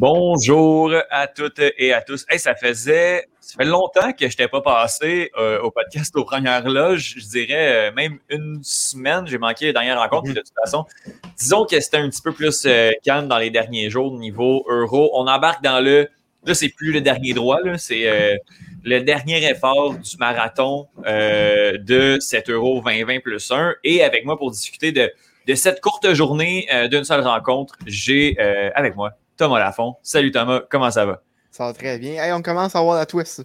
Bonjour à toutes et à tous. Hey, ça faisait ça fait longtemps que je n'étais pas passé euh, au podcast aux premières loges. Je dirais euh, même une semaine. J'ai manqué la dernière rencontre. Mhm. De toute façon, disons que c'était un petit peu plus euh, calme dans les derniers jours niveau euro. On embarque dans le. Là, c'est plus le dernier droit. C'est le dernier effort du marathon de 7 euro 2020 plus 1. Et avec moi pour discuter de, de cette courte journée d'une seule rencontre, j'ai avec moi Thomas Lafont. Salut Thomas, comment ça va? Ça va très bien. Hey, on commence à voir la twist.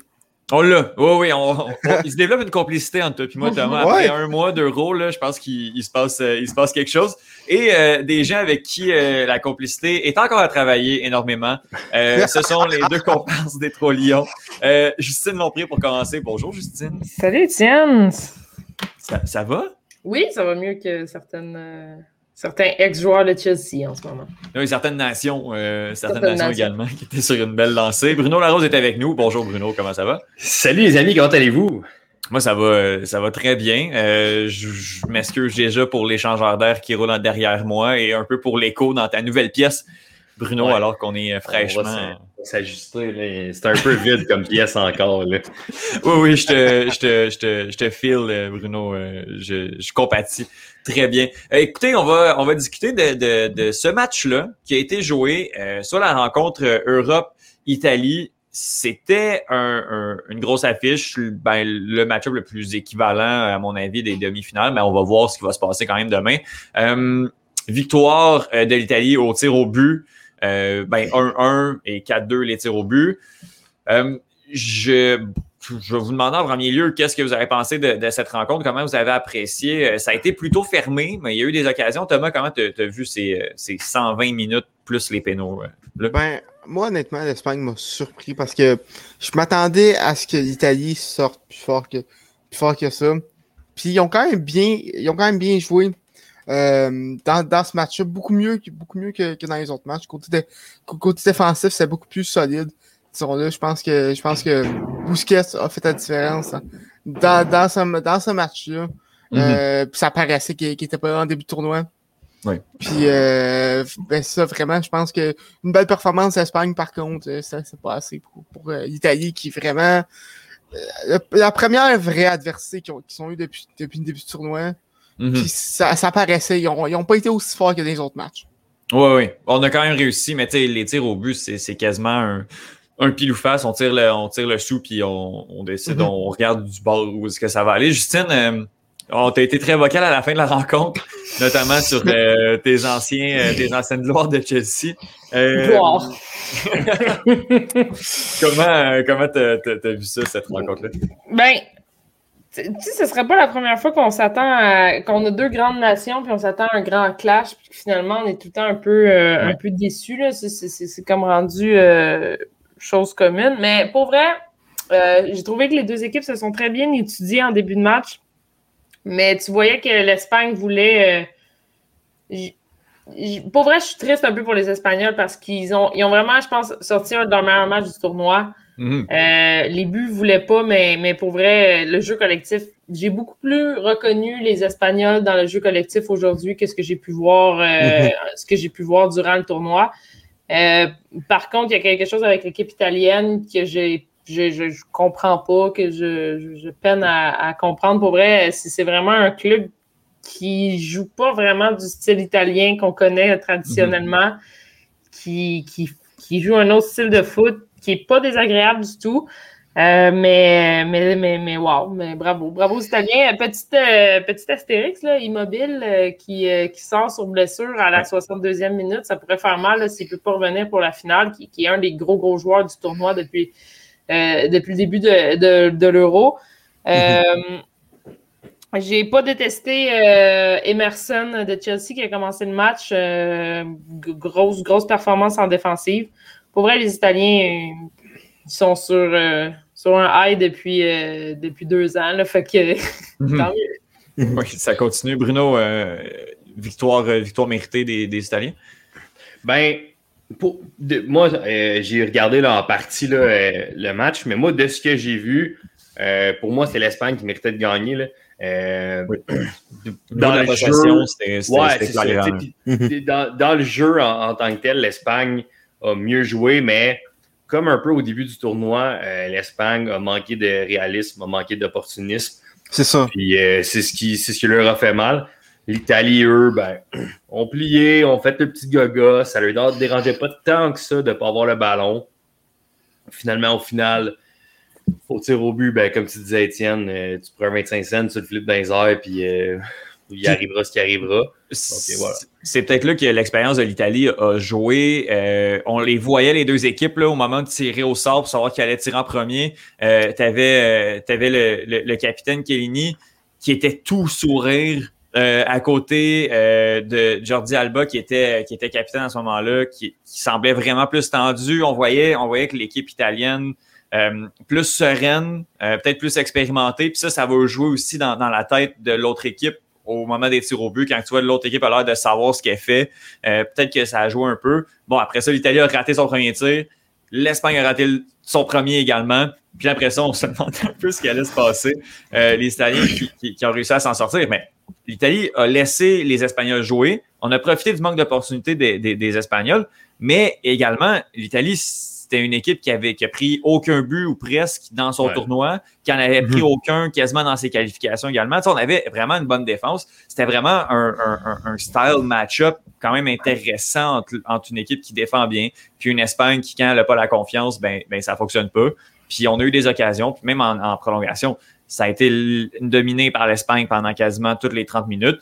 On l'a. Oui, oui. il se développe une complicité entre toi et moi, Thomas. Après un mois de rôle, je pense qu'il se, passe, euh, il se passe quelque chose. Et euh, des gens avec qui euh, la complicité est encore à travailler énormément. ce sont les deux comparses des Trois Lions. Justine Lompré pour commencer. Bonjour, Justine. Salut, Étienne. Ça, ça va? Oui, ça va mieux que certaines certains ex-joueurs de Chelsea en ce moment. Oui, certaines nations, euh, certaines, nations, également qui étaient sur une belle lancée. Bruno Larose est avec nous. Bonjour Bruno, comment ça va? Salut les amis, comment allez-vous? Moi, ça va, euh, ça va très bien. Euh, je, m'excuse déjà pour l'échangeur d'air qui roule derrière moi et un peu pour l'écho dans ta nouvelle pièce, Bruno, alors qu'on est fraîchement s'ajuster. C'est un peu vide comme pièce encore. Là. Oui, oui, je te, je te, je te, je te file, Bruno. Je, je compatis très bien. Euh, écoutez, on va, on va discuter de, de, de ce match-là qui a été joué euh, sur la rencontre Europe-Italie. C'était un, une grosse affiche, ben, le match-up le plus équivalent, à mon avis, des demi-finales, mais on va voir ce qui va se passer quand même demain. Euh, victoire de l'Italie au tir au but. Euh, ben 1-1 et 4-2 les tirs au but. Euh, je, je vais vous demander en premier lieu qu'est-ce que vous avez pensé de, cette rencontre, comment vous avez apprécié? Euh, ça a été plutôt fermé, mais il y a eu des occasions. Thomas, comment tu as, vu ces, ces, 120 minutes plus les pénaux? Ben, moi, honnêtement, l'Espagne m'a surpris parce que je m'attendais à ce que l'Italie sorte plus fort que, plus fort que ça. Puis ils ont quand même bien, ils ont quand même bien joué. Euh, dans, dans, ce match-là, beaucoup mieux, beaucoup mieux que, que, dans les autres matchs. Côté, côté défensif, c'est beaucoup plus solide. Là, je pense que je pense que Busquets a fait la différence hein. dans, dans ce, dans ce match-là. Mm-hmm. euh, ça paraissait qu'il n'était pas en début de tournoi. Oui. Puis euh, ben ça, vraiment, je pense que une belle performance d'Espagne, par contre, euh, ça c'est pas assez pour, pour euh, l'Italie qui vraiment la première vraie adversité qu'ils ont, ont eu depuis, depuis le début du tournoi. Mhm. ça, ça paraissait, ils n'ont pas été aussi forts que les autres matchs. Oui, oui. On a quand même réussi, mais les tirs au but, c'est quasiment un, un pile ou face. On tire le, on tire le sou, puis on, on décide, mhm. on regarde du bord où est-ce que ça va aller. Justine, euh, on t'a été très vocal à la fin de la rencontre, notamment sur euh, tes anciens, euh, tes anciennes gloires de Chelsea. Gloire. comment comment t'as vu ça, cette rencontre-là? Ben, tu sais, ce serait pas la première fois qu'on s'attend à. qu'on a deux grandes nations, puis on s'attend à un grand clash, puis finalement, on est tout le temps un peu, euh, un peu déçus. C'est comme rendu euh, chose commune. Mais pour vrai, euh, j'ai trouvé que les deux équipes se sont très bien étudiées en début de match. Mais tu voyais que l'Espagne voulait. pour vrai, je suis triste un peu pour les Espagnols parce qu'ils ont, ils ont vraiment, je pense, sorti un de leurs meilleurs matchs du tournoi. Mhm. Euh, les buts ne voulaient pas, mais, mais pour vrai, le jeu collectif, j'ai beaucoup plus reconnu les Espagnols dans le jeu collectif aujourd'hui que ce que j'ai pu voir, euh, mhm. ce que j'ai pu voir durant le tournoi. Euh, par contre, il y a quelque chose avec l'équipe italienne que j'ai je, je, comprends pas, que je, je peine à, comprendre. Pour vrai, c'est vraiment un club qui joue pas vraiment du style italien qu'on connaît traditionnellement, mhm. qui, qui, qui joue un autre style de foot qui n'est pas désagréable du tout. Euh, mais, mais, mais, mais, wow, mais bravo. Bravo aux Italiens. Petite, euh, petite astérix, là, immobile, euh, qui, qui sort sur blessure à la 62e minute. Ça pourrait faire mal s'il ne peut pas revenir pour la finale, qui, qui, est un des gros, gros joueurs du tournoi depuis, depuis le début de, de, de l'Euro. J'ai pas détesté Emerson de Chelsea qui a commencé le match. grosse, grosse performance en défensive pour vrai, les Italiens ils sont sur, euh, sur un high depuis, euh, depuis deux ans. Là, fait que mhm. Oui, ça continue. Bruno, euh, victoire, victoire méritée des, des Italiens? Ben, pour, moi, j'ai regardé là, en partie là, le match, mais moi, de ce que j'ai vu, pour moi, c'est l'Espagne qui méritait de gagner. Là. Euh, dans, le jeu, dans, le jeu en, tant que tel, l'Espagne a mieux joué, mais comme un peu au début du tournoi, euh, l'Espagne a manqué de réalisme, a manqué d'opportunisme. C'est ça. Puis euh, c'est ce qui ce qui leur a fait mal. L'Italie, eux, ben, ont plié, ont fait le petit gaga. Ça leur dérangeait pas tant que ça de ne pas avoir le ballon. Finalement, au final, au tir au but, ben, comme tu disais, Étienne, euh, tu prends 25 cents, tu le flippes dans les airs, puis il arrivera ce qui arrivera. C'est peut-être là que l'expérience de l'Italie a joué. Euh, on les voyait, les deux équipes, là, au moment de tirer au sort pour savoir qui allait tirer en premier. tu avais, le, capitaine Kellini qui était tout sourire. à côté de Jordi Alba qui était qui était capitaine à ce moment-là, qui, qui, semblait vraiment plus tendu. On voyait on voyait que l'équipe italienne euh, plus sereine, euh, peut-être plus expérimentée. Puis ça, ça va jouer aussi dans, la tête de l'autre équipe au moment des tirs au but, quand tu vois l'autre équipe a l'air de savoir ce qu'elle fait. Euh, peut-être que ça a joué un peu. Bon, après ça, l'Italie a raté son premier tir. L'Espagne a raté son premier également. Puis après ça, on se demandait un peu ce qui allait se passer. les Italiens qui, ont réussi à s'en sortir. Mais l'Italie a laissé les Espagnols jouer. On a profité du manque d'opportunité des, des Espagnols. Mais également, l'Italie c'était une équipe qui avait qui a pris aucun but ou presque dans son tournoi, qui en avait pris mhm. aucun quasiment dans ses qualifications également. on avait vraiment une bonne défense. C'était vraiment un, style match-up quand même intéressant entre, une équipe qui défend bien, puis une Espagne qui, quand elle n'a pas la confiance, ben, ben ça fonctionne pas. Puis on a eu des occasions, puis même en, prolongation, ça a été dominé par l'Espagne pendant quasiment toutes les 30 minutes.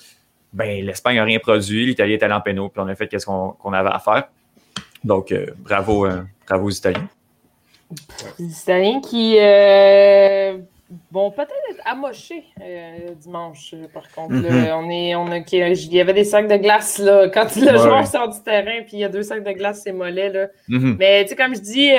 Ben, l'Espagne n'a rien produit, l'Italie était allé en pénaux, puis on a fait ce qu'on avait à faire. Donc, euh, bravo, euh, bravo aux Italiens. Les Italiens qui euh, vont peut-être être amochés dimanche, par contre. Mm-hmm. on est, on a, il y avait des sacs de glace là, quand le joueur sort du terrain, puis il y a deux sacs de glace, c'est mollet. Là. Mm-hmm. Mais tu sais, comme je dis,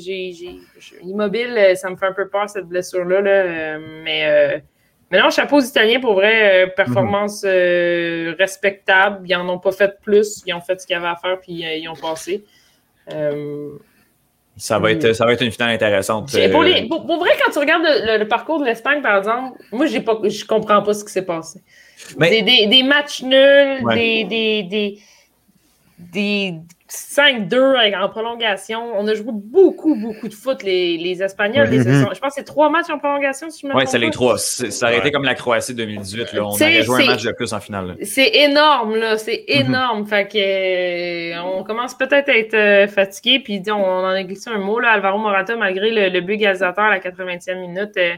j'ai, immobile, ça me fait un peu peur cette blessure-là. Là, mais mais non, chapeau aux Italiens, pour vrai, euh, performance euh, respectable. Ils n'en ont pas fait plus. Ils ont fait ce qu'ils avaient à faire, puis euh, ils ont passé. ça, va être, ça va être une finale intéressante. Pour, vrai, quand tu regardes le, parcours de l'Espagne, par exemple, moi, je ne comprends pas ce qui s'est passé. Des, matchs nuls, des, des, des 5-2 en prolongation. On a joué beaucoup, beaucoup de foot, les, les Espagnols. je pense que c'est trois matchs en prolongation, si je me Oui, c'est les trois. Ça aurait été comme la Croatie 2018. Là. On aurait joué un match de plus en finale. C'est énorme, là. C'est mhm. énorme. Fait que, euh, on commence peut-être à être euh, fatigué. Puis, on, en a glissé un mot, là. Alvaro Morata, malgré le, le but égalisateur à la 80e minute, euh,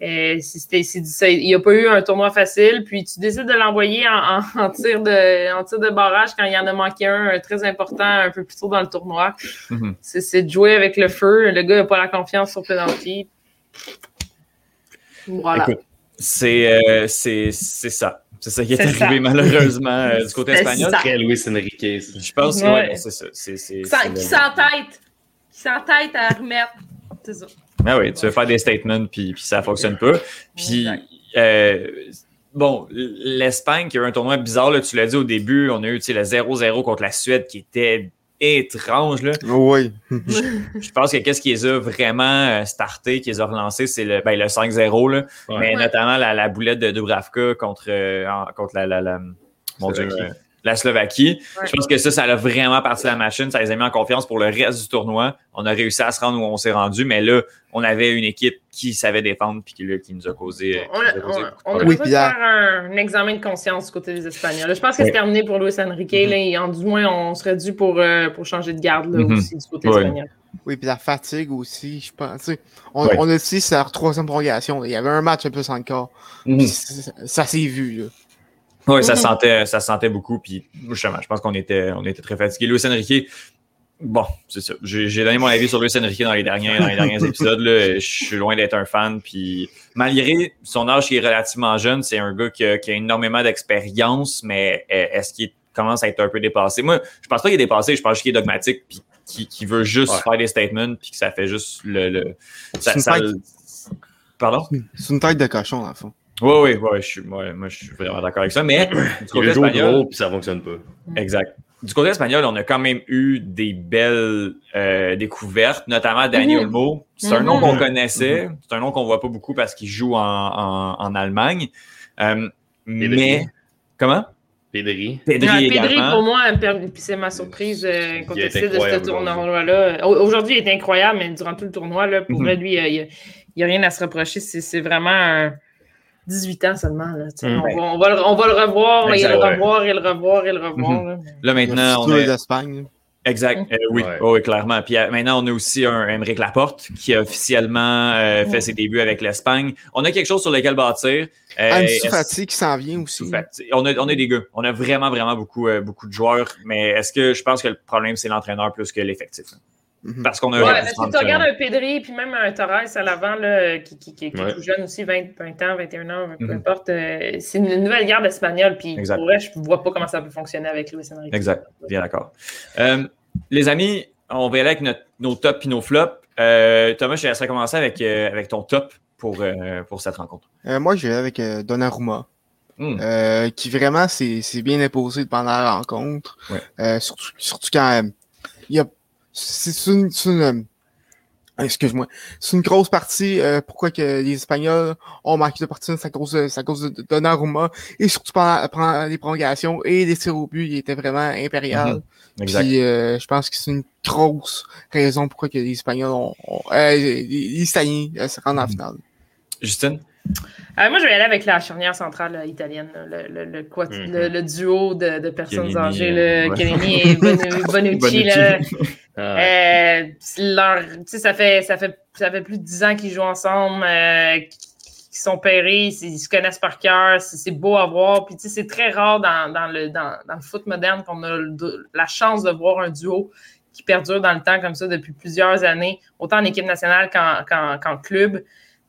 euh, il n'y a pas eu un tournoi facile, puis tu décides de l'envoyer en, tir de, en tir de barrage quand il y en a manqué un, très important un peu plus tôt dans le tournoi. Mm-hmm. C'est de jouer avec le feu. Le gars n'a pas la confiance sur penalty. Voilà. Euh, c'est ça. C'est ça qui est, arrivé malheureusement euh, du côté espagnol. Très Luis Enrique. Je pense que ouais. c'est ça. Qui s'entête. Qui s'entête à remettre. C'est ça. Ah oui, tu veux faire des statements, puis, puis ça fonctionne pas. Puis, euh, bon, l'Espagne qui a eu un tournoi bizarre, là, tu l'as dit au début, on a eu le 0-0 contre la Suède qui était étrange. Là. Oui. je, pense que qu'est-ce qui les a vraiment euh, starté, qui les a relancés, c'est le, ben, le 5-0. Mais notamment la, la, boulette de Dubravka contre, euh, contre la, la, la mon Dieu, la Slovaquie. Je pense que ça, ça a vraiment parti la machine. Ça les a mis en confiance pour le reste du tournoi. On a réussi à se rendre où on s'est rendu, mais là, on avait une équipe qui savait défendre puis qui, qui nous a causé. On, a, on, on, faire un, examen de conscience du côté des Espagnols. je pense que c'est terminé pour Luis Enrique. Mm-hmm. là, du moins, on serait dû pour, euh, pour changer de garde là, mm-hmm. aussi du côté espagnol. Oui, puis la fatigue aussi, je pense. On, on a aussi sa troisième prolongation. Il y avait un match un peu sans encore. Mm-hmm. Ça s'est vu. Là. Oui, ça, sentait, ça sentait beaucoup. Puis, justement, je pense qu'on était, on était très fatigués. Luis Enrique, bon, c'est ça. J'ai donné mon avis sur Luis Enrique dans les derniers, dans les derniers épisodes. Là. Je suis loin d'être un fan. Puis, malgré son âge qui est relativement jeune, c'est un gars qui a, qui a énormément d'expérience, mais est-ce qu'il commence à être un peu dépassé? Moi, je pense pas qu'il est dépassé. Je pense qu'il est dogmatique. Puis, qui, qui veut juste faire des statements. Puis, que ça fait juste le. le ça, ça, Pardon? C'est une tête de cochon, dans le fond. Oui, oui, ouais, je suis, moi, je suis vraiment d'accord avec ça. Mais du côté espagnol, puis ça fonctionne pas. Exact. Du côté espagnol, on a quand même eu des belles euh, découvertes, notamment Daniel mm Olmo. C'est un nom qu'on mhm. connaissait. C'est un nom qu'on voit pas beaucoup parce qu'il joue en, en, Allemagne. Euh, mais comment? Pedri. Pedri, Pedri pour moi, c'est ma surprise euh, contexte de ce tournoi-là. Aujourd'hui, il est incroyable, mais durant tout le tournoi, là, pour mm lui, il n'y a, rien à se reprocher. C'est vraiment un 18 ans seulement. Là, mm. on, va, on, va, le revoir, et le revoir, et le revoir, et le revoir. Là, maintenant, on est... d'Espagne. Exact, euh, oui, oui, clairement. Puis euh, maintenant, on a aussi un Émeric Laporte qui a officiellement euh, fait ses débuts avec l'Espagne. On a quelque chose sur lequel bâtir. Ansu Fati qui s'en vient aussi. On a, on a des gars. On a vraiment, vraiment beaucoup, beaucoup de joueurs. Mais est-ce que je pense que le problème, c'est l'entraîneur plus que l'effectif? Mhm. Parce qu'on a. Ouais, parce que tu regardes un Pedri puis même un Torres à l'avant qui, qui, qui, est tout jeune aussi, 20, 20 ans, 21 ans, peu mhm. importe. Euh, c'est une nouvelle garde espagnole. Puis pour vrai, je ne vois pas comment ça peut fonctionner avec Luis Enrique. Exact. Bien d'accord. Euh, les amis, on va aller avec nos tops et nos flops. Euh, Thomas, je te laisserai commencer avec, avec ton top pour, pour cette rencontre. moi, je vais avec Donnarumma. Hmm. qui vraiment s'est bien imposé pendant la rencontre. surtout, surtout quand il y a c'est une, une euh, excuse-moi, c'est une grosse partie euh, pourquoi que les Espagnols ont marqué de partie, c'est à cause cause de Donnarumma et surtout pendant, les prolongations et les tirs au but, il était vraiment impérial. Mm Puis euh, je pense que c'est une grosse raison pourquoi que les Espagnols ont, les, Italiens se rendent en mhm. finale. Justine? Euh, moi, je vais aller avec la charnière centrale euh, italienne, le, le, le, mhm. le, duo de, de personnes âgées, le Chiellini et Bonucci. Ah euh, leur, ça, fait, ça, fait, ça fait plus de dix ans qu'ils jouent ensemble, qu'ils sont pérés, ils se connaissent par cœur, c'est beau à voir. Puis c'est très rare dans, dans, le, dans, dans, le foot moderne qu'on a la chance de voir un duo qui perdure dans le temps comme ça depuis plusieurs années, autant en équipe nationale qu'en club.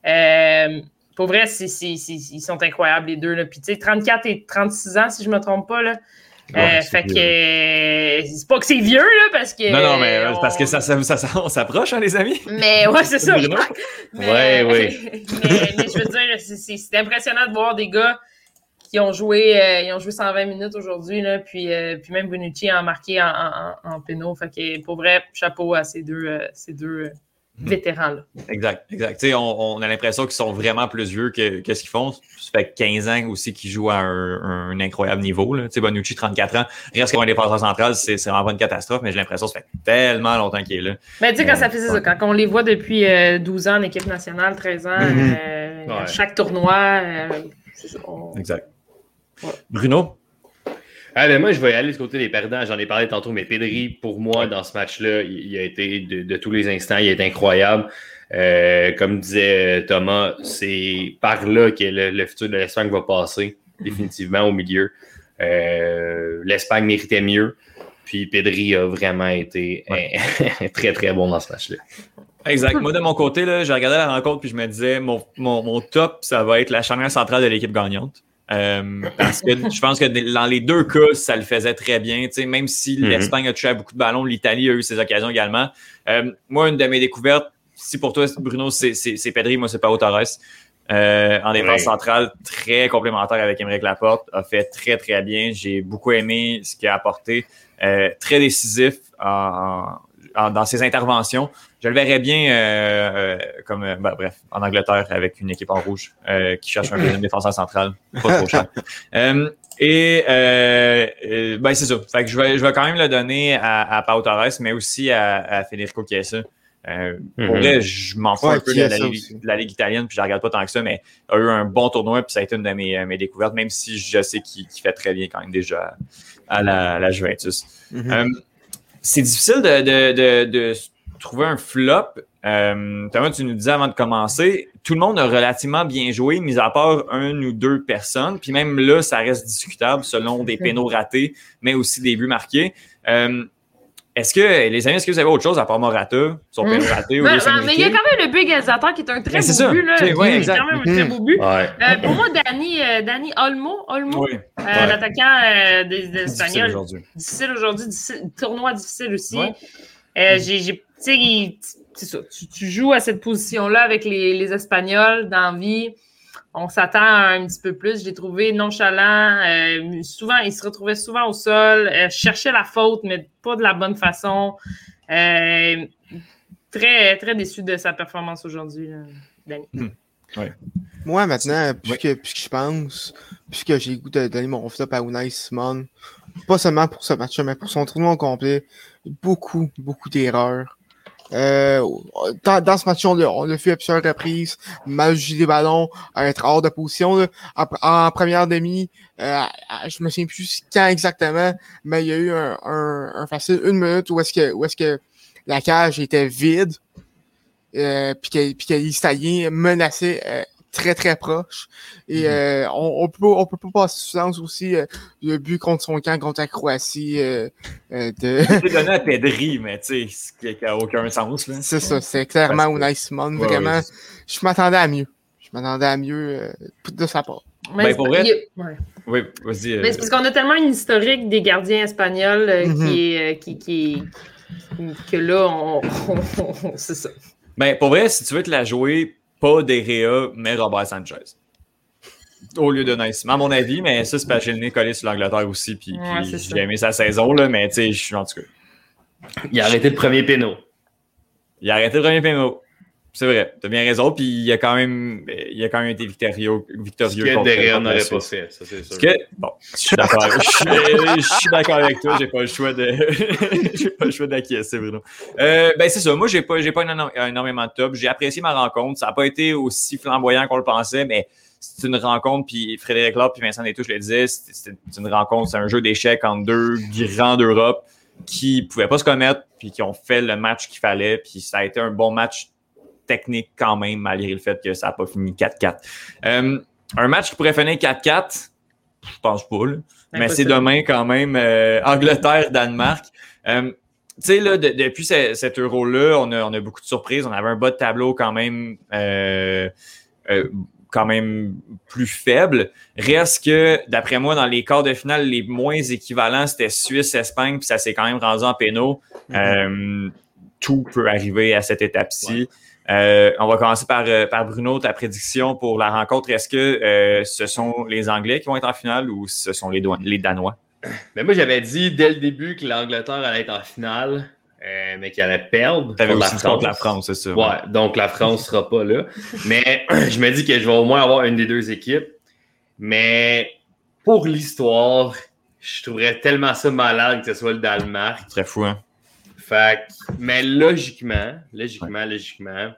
Euh, pour vrai, ils sont incroyables, les deux. Là. Puis, tu sais, 34 et 36 ans, si je ne me trompe pas. Là. Euh, fait que c'est pas que c'est vieux, là, parce que. Non, non, mais parce que ça, ça, ça, on s'approche, hein, les amis. Mais ouais, c'est ça. Oui, mais, oui. mais, je veux dire, c'est impressionnant de voir des gars qui ont joué, euh, ils ont joué 120 minutes aujourd'hui, là, puis, euh, puis même Bonucci a marqué en, en, en. Fait que pour vrai, chapeau à ces deux, ces deux vétérans. Là. Exact, exact. On, on, a l'impression qu'ils sont vraiment plus vieux que, que ce qu'ils font. Ça fait 15 ans aussi qu'ils jouent à un, un, incroyable niveau. Là. Bonucci, 34 ans, reste comme un défenseur central, c'est vraiment pas une catastrophe, mais j'ai l'impression que ça fait tellement longtemps qu'il est là. Mais tu sais, quand ça fait ça, quand on les voit depuis 12 euh, ans en équipe nationale, 13 ans, mm-hmm. euh, chaque tournoi, euh, Exact. Bruno? Ah, ben, moi, je vais aller du côté des perdants. J'en ai parlé tantôt, mais Pedri, pour moi, dans ce match-là, il, a été de, tous les instants, il est incroyable. Euh, comme disait Thomas, c'est par là que le, futur de l'Espagne va passer, définitivement au milieu. Euh, L'Espagne méritait mieux. Puis Pedri a vraiment été très, très bon dans ce match-là. Exact. Moi, de mon côté, j'ai regardé la rencontre puis je me disais, mon, mon, mon top, ça va être la charnière centrale de l'équipe gagnante. Euh, parce que je pense que dans les deux cas, ça le faisait très bien. Même si mhm. l'Espagne a touché à beaucoup de ballons, l'Italie a eu ses occasions également. Euh, moi, une de mes découvertes, si pour toi, Bruno, c'est Pedri, moi, c'est Pao Torres. Euh, en défense centrale, très complémentaire avec Émeric Laporte, a fait très, très bien. J'ai beaucoup aimé ce qu'il a apporté. très décisif dans ses interventions je le verrais bien euh, euh, comme euh, ben, bref en Angleterre avec une équipe en rouge qui cherche un défenseur central pas trop cher. et ben c'est ça. Fait que je vais je vais quand même le donner à, à Pau Torres, mais aussi à, à Federico Chiesa. Euh, Pour mm-hmm. vrai, je m'en fous un peu de la, Ligue, italienne, puis je la regarde pas tant que ça, mais a eu un bon tournoi, puis ça a été une de mes, mes découvertes, même si je sais qu'il fait très bien quand même déjà à la, la Juventus. Mm-hmm. c'est difficile de, de, de, de trouver un flop. Euh, Thomas, tu nous disais avant de commencer, tout le monde a relativement bien joué, mis à part une ou deux personnes. Puis même là, ça reste discutable selon des pénaux ratés, mais aussi des buts marqués. Euh, est-ce que, les amis, est-ce que vous avez autre chose à part Morata, son pénaux raté ou ben, ben, Mais il y a quand même le but égalisateur qui est un très beau but. Là. C'est quand même un très beau but. Euh, pour moi, Danny, euh, Danny Olmo, Olmo euh, l'attaquant des, Espagnols. Difficile aujourd'hui. Difficile, tournoi difficile aussi. j'ai tu sais, ça. Tu, joues à cette position-là avec les, Espagnols dans la vie. on s'attend un petit peu plus. Je l'ai trouvé nonchalant. Euh, souvent, il se retrouvait souvent au sol, euh, cherchait la faute, mais pas de la bonne façon. Euh, très, très déçu de sa performance aujourd'hui, Danny. Hmm. Moi, maintenant, puisque, puisque je pense, puisque j'ai le goût de donner mon flop à Unai Simon, pas seulement pour ce match mais pour son tournoi complet, beaucoup, beaucoup d'erreurs. Euh, dans, ce match, on a, fait plusieurs reprises, mal jugé des ballons, à être hors de position. En, première demi, euh, je me souviens plus quand exactement, mais il y a eu un, un, facile une minute où est-ce que, où est-ce que la cage était vide, euh, puis que, que les très très proche. Et mhm. euh, on, on, peut on peut pas passer sous silence aussi euh, le but contre son camp contre la Croatie euh, euh de. C'est donné à Pedri, mais tu sais, ce qui n'a aucun sens là. C'est ça, c'est clairement un nice Simon. vraiment, je m'attendais à mieux. Je m'attendais à mieux de sa part. Mais ben, pour vrai. Oui, vas-y. Mais c'est parce qu'on a tellement une historique des gardiens espagnols mhm. qui est qui, qui, que là, on, c'est ça. Ben, pour vrai, si tu veux te la jouer pas Derrea, mais Robert Sanchez. Au lieu de Nice. À mon avis, mais ça, c'est parce que j'ai le nez collé sur l'Angleterre aussi. Puis, j'ai aimé sa saison, là, mais tu sais, je suis en tout cas. Il a arrêté le premier péno. Il a arrêté le premier péno. C'est vrai, t'as bien raison. Puis il a quand même, il a quand même été victorieux. victorieux Ce que derrière n'aurait pas fait, ça c'est sûr. Que, bon, je suis d'accord. je, suis d'accord avec toi. J'ai pas le choix de, j'ai pas le choix d'acquiescer, Bruno. Euh, ben c'est ça. Moi, j'ai pas, j'ai pas énormément de top. J'ai apprécié ma rencontre. Ça a pas été aussi flamboyant qu'on le pensait, mais c'est une rencontre. Puis Frédéric Lop puis Vincent Détouche le disais, c'est une rencontre, c'est un jeu d'échecs entre deux grands d'Europe qui pouvaient pas se connaître puis qui ont fait le match qu'il fallait. Puis ça a été un bon match technique quand même, malgré le fait que ça n'a pas fini 4-4. Euh, un match qui pourrait finir 4-4, je pense pas, mais c'est demain quand même. Euh, Angleterre-Danemark. Euh, tu sais, là, depuis cet euro-là, on a, on a beaucoup de surprises. On avait un bas de tableau quand même quand même plus faible. Reste que, d'après moi, dans les quarts de finale, les moins équivalents, c'était Suisse-Espagne, puis ça s'est quand même rendu en pénaux. Mm-hmm. tout peut arriver à cette étape-ci. Euh, on va commencer par, euh, par Bruno, ta prédiction pour la rencontre. Est-ce que euh, ce sont les Anglais qui vont être en finale ou ce sont les, les Danois? Mais moi, j'avais dit dès le début que l'Angleterre allait être en finale, mais qu'elle allait perdre. Aussi la contre la France, c'est. Ouais, donc la France sera pas là. Mais je me dis que je vais au moins avoir une des deux équipes. Mais pour l'histoire, je trouverais tellement ça malade que ce soit le Danemark. Très fou, hein? Fait mais logiquement, logiquement, logiquement,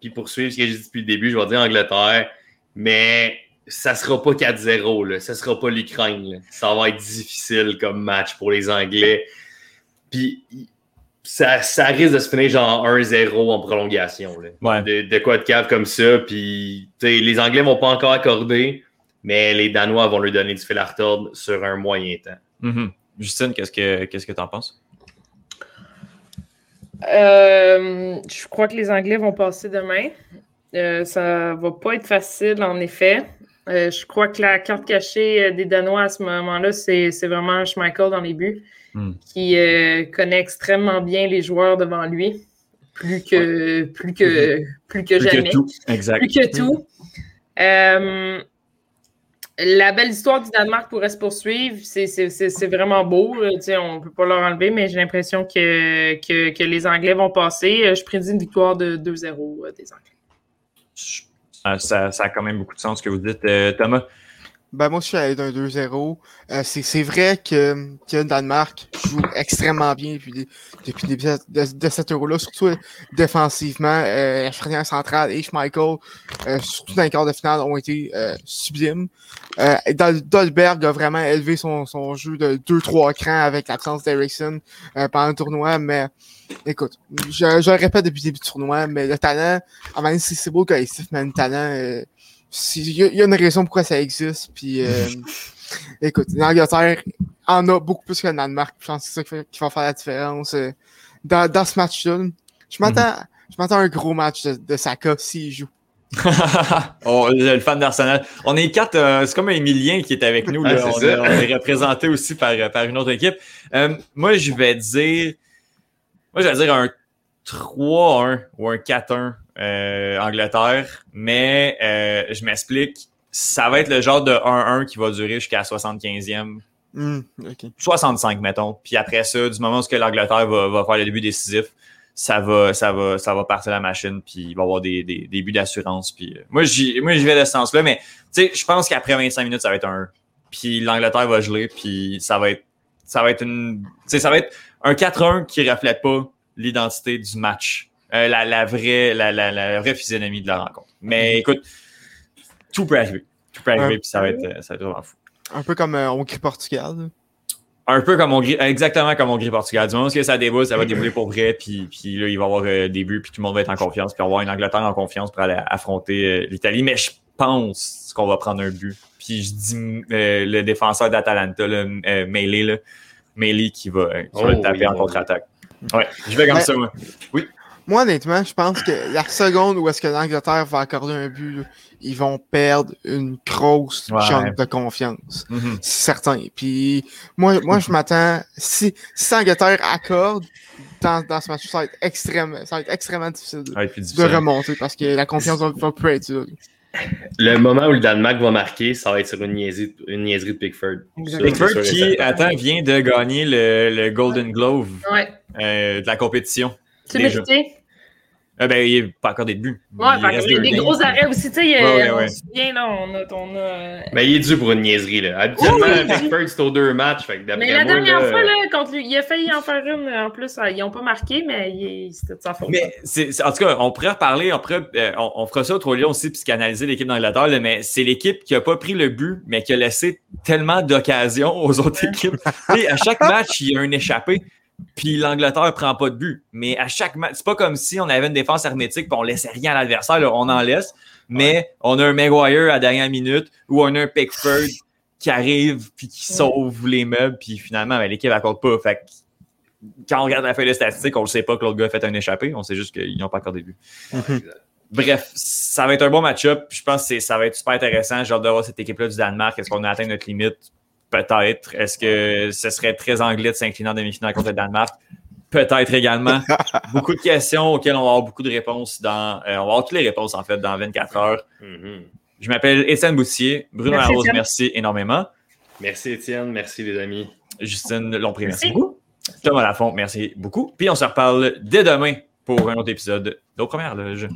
puis poursuivre ce que j'ai dit depuis le début, je vais dire Angleterre, mais ça sera pas 4-0, là. Ça sera pas l'Ukraine, Ça va être difficile comme match pour les Anglais. Puis ça, ça risque de se finir genre 1-0 en prolongation, De, quoi de cave comme ça. Puis les Anglais vont pas encore accorder, mais les Danois vont lui donner du fil à retordre sur un moyen temps. Mm-hmm. Justine, qu'est-ce que qu'est-ce que tu en penses? Euh, je crois que les Anglais vont passer demain. Euh, ça va pas être facile, en effet. Euh, je crois que la carte cachée des Danois à ce moment-là, c'est vraiment Schmeichel dans les buts, hmm. qui connaît extrêmement bien les joueurs devant lui, plus que, plus que, plus que jamais. tout. Exact. Plus que tout la belle histoire du Danemark pourrait se poursuivre. C'est vraiment beau. on ne peut pas leur enlever, mais j'ai l'impression que, que, les Anglais vont passer. Je prédis une victoire de 2-0 euh, des Anglais. Ça, ça, a quand même beaucoup de sens ce que vous dites, euh, Thomas. Ben moi, je suis allé d'un 2-0. Euh, c'est vrai que, que Danemark joue extrêmement bien depuis, depuis le début de, de cet euro-là, surtout défensivement. Euh, la centrale et Schmeichel, euh, surtout dans les quarts de finale, ont été euh, sublimes. Euh, Dolberg a vraiment élevé son, son jeu de 2-3 crans avec l'absence d'Erickson euh, pendant le tournoi, mais écoute, je, je le répète depuis le début du tournoi, mais le talent, en même c'est beau collectif, mais le talent il y, a une raison pourquoi ça existe. Puis, euh, écoute, l'Angleterre en a beaucoup plus que le Danemark. Je pense que c'est ça qui va faire la différence euh, dans, dans ce match-là. Je m'attends, mhm. je m'attends à un gros match de, de Saka s'il joue. oh, le fan d'Arsenal. On est quatre, euh, c'est comme Emilien qui est avec nous. Là. on, est, représenté aussi par, par une autre équipe. Euh, moi, je vais dire. Moi, je vais dire un 3-1 ou un 4-1 Angleterre, mais je m'explique. Ça va être le genre de 1-1 qui va durer jusqu'à la 75e. 65, mettons. Puis après ça, du moment où l'Angleterre va, va, faire le début décisif, ça va, ça va, ça va partir la machine, puis il va y avoir des, des, des buts d'assurance. Puis euh, moi, j'y, vais de ce sens-là, mais tu sais, je pense qu'après 25 minutes, ça va être un Puis l'Angleterre va geler, puis ça va être, ça va être une, tu sais, ça va être un 4-1 qui reflète pas l'identité du match, euh, la, la, vraie, la, la, la, vraie physionomie de la rencontre. Mais mm-hmm. écoute, tout peut arriver, tout peut arriver, puis ça va être, ça va être vraiment fou. Un peu comme euh, Hongrie-Portugal un peu comme on gris, exactement comme on gris Portugal. Du moment que ça déboule, ça va débouler pour vrai, puis, puis là, il va y avoir euh, des buts, puis tout le monde va être en confiance, puis on va avoir une Angleterre en confiance pour aller affronter euh, l'Italie. Mais je pense qu'on va prendre un but. Puis je dis euh, le défenseur d'Atalanta, le euh, Melee, là, qui va, qui va le oh, taper en contre-attaque. Ouais, je vais comme ça, moi. Oui. Moi, honnêtement, je pense que la seconde où est-ce que l'Angleterre va accorder un but, ils vont perdre une grosse chance de confiance. Mm-hmm. C'est certain. Puis moi, moi je m'attends, si, si l'Angleterre accorde dans, dans ce match, ça va être, extrêmement, ça va être extrêmement difficile de, remonter parce que la confiance va, va plus être Le moment où le Danemark va marquer, ça va être sur une niaiserie, une niaiserie de Pickford. Pickford qui, attends, vient de gagner le, le Golden Glove euh, de la compétition. C'est mérité. Ah ben, il n'y a pas encore des buts. Ouais, il, y a des gros arrêts aussi, tu sais. Ouais, ouais, ouais. là, on a. On a... Ben, il est dû pour une niaiserie, là. Habituellement, Pickford, c'est aux deux matchs. Fait mais la dernière fois, là, contre lui, il a failli en faire une. En plus, ils n'ont pas marqué, mais c'était de sa faute. Mais, en tout cas, on pourrait reparler, on, pourrait, euh, on, fera ça au Trois aussi, puis canaliser l'équipe d'Angleterre, mais c'est l'équipe qui n'a pas pris le but, mais qui a laissé tellement d'occasions aux autres équipes. à chaque match, il y a un échappé. Puis l'Angleterre prend pas de but. Mais à chaque match, c'est pas comme si on avait une défense hermétique et on laissait rien à l'adversaire. On en laisse. Mais on a un Maguire à la dernière minute ou on a un Pickford qui arrive puis qui sauve les meubles. Puis finalement, ben, l'équipe n'accorde pas. Fait quand on regarde la feuille de statistiques, on ne sait pas que l'autre gars a fait un échappé. On sait juste qu'ils n'ont pas encore de but. Bref, ça va être un bon match-up. Je pense que ça va être super intéressant. J'ai hâte de voir cette équipe-là du Danemark. Est-ce qu'on a atteint notre limite? Peut-être. Est-ce que ce serait très anglais de s'incliner en demi-finale contre le Danemark? Peut-être également. beaucoup de questions auxquelles on va avoir beaucoup de réponses dans. Euh, on va avoir toutes les réponses en fait dans 24 heures. Mm-hmm. Je m'appelle Étienne Boutier. Bruno merci, Larose, merci énormément. Merci Étienne, merci les amis. Justine Lompré, merci, beaucoup. Thomas Lafont, merci beaucoup. Puis on se reparle dès demain pour un autre épisode d'Aux Premières Loges.